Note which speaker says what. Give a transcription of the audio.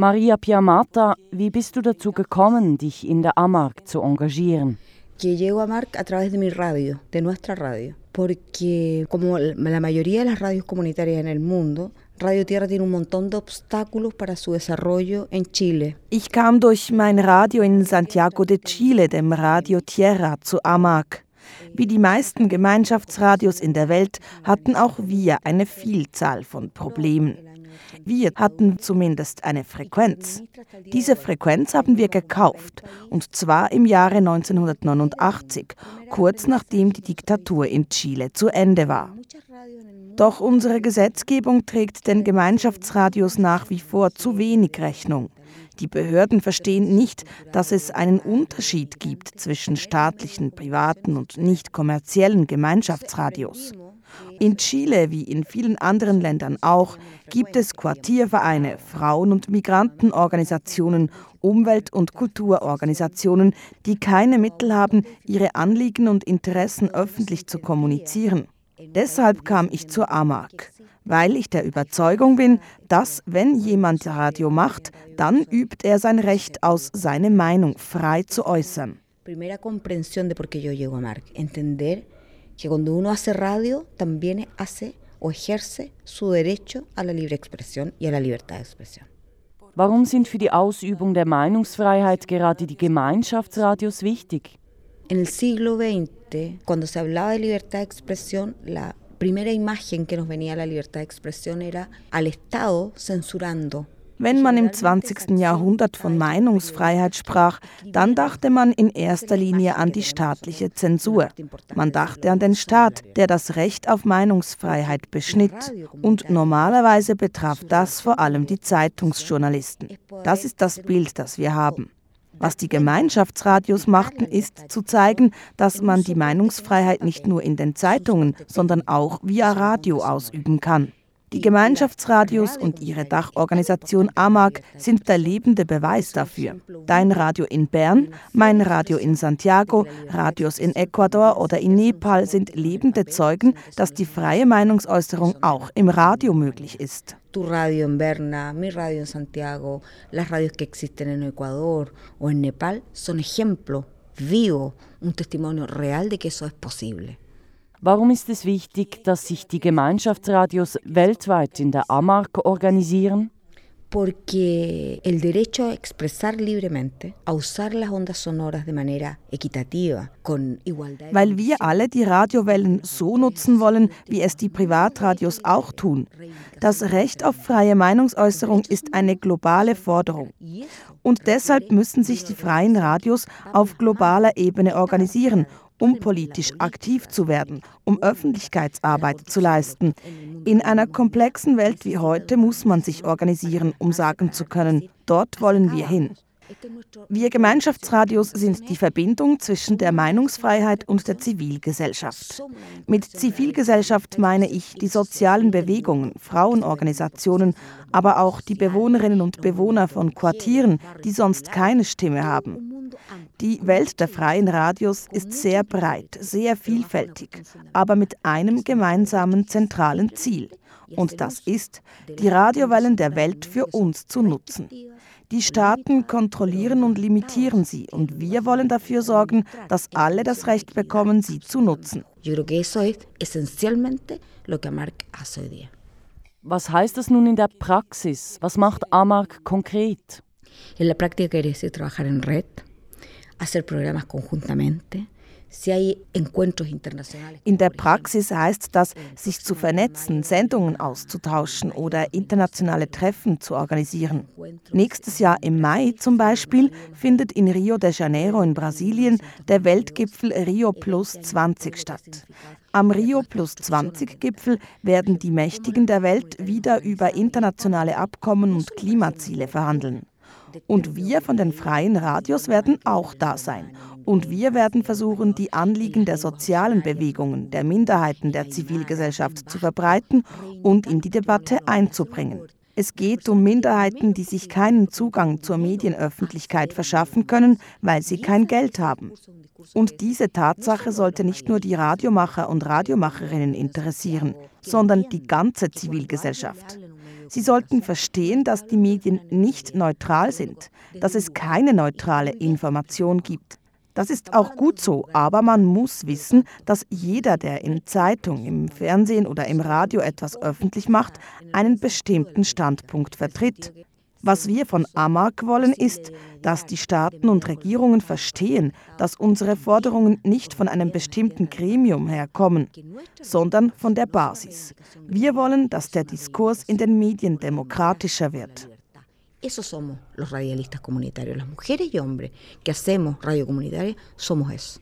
Speaker 1: Maria Piamata, wie bist du dazu gekommen, dich in der AMARC zu engagieren?
Speaker 2: que llego a Marc a través de mi radio, de nuestra radio, porque como la mayoría de las radios comunitarias en el mundo, Radio Tierra tiene un montón de obstáculos para su desarrollo en Chile.
Speaker 3: Ich kam durch mein Radio in Santiago de Chile, dem Radio Tierra, zu AMAC. Wie die meisten Gemeinschaftsradios in der Welt hatten auch wir eine Vielzahl von Problemen. Wir hatten zumindest eine Frequenz. Diese Frequenz haben wir gekauft, und zwar im Jahre 1989, kurz nachdem die Diktatur in Chile zu Ende war. Doch unsere Gesetzgebung trägt den Gemeinschaftsradios nach wie vor zu wenig Rechnung. Die Behörden verstehen nicht, dass es einen Unterschied gibt zwischen staatlichen, privaten und nicht kommerziellen Gemeinschaftsradios. In Chile wie in vielen anderen Ländern auch gibt es Quartiervereine, Frauen- und Migrantenorganisationen, Umwelt- und Kulturorganisationen, die keine Mittel haben, ihre Anliegen und Interessen öffentlich zu kommunizieren. Deshalb kam ich zur AMAG, weil ich der Überzeugung bin, dass wenn jemand Radio macht, dann übt er sein Recht aus, seine Meinung frei zu äußern.
Speaker 2: Primera comprensión de por qué yo llego a MARC, entender que cuando uno hace radio también hace o ejerce su derecho a la libre expresión y a la libertad de expresión.
Speaker 1: Warum sind für die Ausübung der Meinungsfreiheit gerade die Gemeinschaftsradios wichtig?
Speaker 2: En el siglo XX, cuando se hablaba de libertad de expresión, la primera imagen que nos venía a la libertad de expresión era al Estado censurando
Speaker 3: Wenn man im 20. Jahrhundert von Meinungsfreiheit sprach, dann dachte man in erster Linie an die staatliche Zensur. Man dachte an den Staat, der das Recht auf Meinungsfreiheit beschnitt. Und normalerweise betraf das vor allem die Zeitungsjournalisten. Das ist das Bild, das wir haben. Was die Gemeinschaftsradios machten, ist zu zeigen, dass man die Meinungsfreiheit nicht nur in den Zeitungen, sondern auch via Radio ausüben kann. Die Gemeinschaftsradios und ihre Dachorganisation AMAG sind der lebende Beweis dafür. Dein Radio in Bern, mein Radio in Santiago, Radios in Ecuador oder in Nepal sind lebende Zeugen, dass die freie Meinungsäußerung auch im Radio möglich ist.
Speaker 2: tu radio en Berna, mi radio en Santiago, las radios que existen en Ecuador o en Nepal son ejemplo vivo, un testimonio real de que eso es posible.
Speaker 1: Warum ist es wichtig, dass sich die Gemeinschaftsradios weltweit in der AMARC organisieren?
Speaker 2: Porque el derecho a expresar libremente, a usar las ondas sonoras de manera equitativa, con igualdad.
Speaker 3: Weil wir alle die Radiowellen so nutzen wollen, wie es die Privatradios auch tun. Das Recht auf freie Meinungsäußerung ist eine globale Forderung. Und deshalb müssen sich die freien Radios auf globaler Ebene organisieren um politisch aktiv zu werden, um Öffentlichkeitsarbeit zu leisten. In einer komplexen Welt wie heute muss man sich organisieren, um sagen zu können, dort wollen wir hin. Wir Gemeinschaftsradios sind die Verbindung zwischen der Meinungsfreiheit und der Zivilgesellschaft. Mit Zivilgesellschaft meine ich die sozialen Bewegungen, Frauenorganisationen, aber auch die Bewohnerinnen und Bewohner von Quartieren, die sonst keine Stimme haben. Die Welt der freien Radios ist sehr breit, sehr vielfältig, aber mit einem gemeinsamen zentralen Ziel. Und das ist, die Radiowellen der Welt für uns zu nutzen. Die Staaten kontrollieren und limitieren sie und wir wollen dafür sorgen, dass alle das Recht bekommen, sie zu nutzen.
Speaker 1: Was heißt das nun in der Praxis? Was macht AMARC konkret?
Speaker 2: En la práctica quiere decir trabajar en red, hacer programas conjuntamente,
Speaker 3: in der Praxis heißt das, sich zu vernetzen, Sendungen auszutauschen oder internationale Treffen zu organisieren. Nächstes Jahr im Mai zum Beispiel findet in Rio de Janeiro in Brasilien der Weltgipfel Rio Plus 20 statt. Am Rio Plus 20 Gipfel werden die Mächtigen der Welt wieder über internationale Abkommen und Klimaziele verhandeln. Und wir von den freien Radios werden auch da sein. Und wir werden versuchen, die Anliegen der sozialen Bewegungen, der Minderheiten der Zivilgesellschaft zu verbreiten und in die Debatte einzubringen. Es geht um Minderheiten, die sich keinen Zugang zur Medienöffentlichkeit verschaffen können, weil sie kein Geld haben. Und diese Tatsache sollte nicht nur die Radiomacher und Radiomacherinnen interessieren, sondern die ganze Zivilgesellschaft. Sie sollten verstehen, dass die Medien nicht neutral sind, dass es keine neutrale Information gibt. Das ist auch gut so, aber man muss wissen, dass jeder, der in Zeitung, im Fernsehen oder im Radio etwas öffentlich macht, einen bestimmten Standpunkt vertritt. Was wir von AMAG wollen, ist, dass die Staaten und Regierungen verstehen, dass unsere Forderungen nicht von einem bestimmten Gremium herkommen, sondern von der Basis. Wir wollen, dass der Diskurs in den Medien demokratischer wird.
Speaker 2: Esos somos los radialistas comunitarios, las mujeres y hombres que hacemos radio comunitaria, somos eso.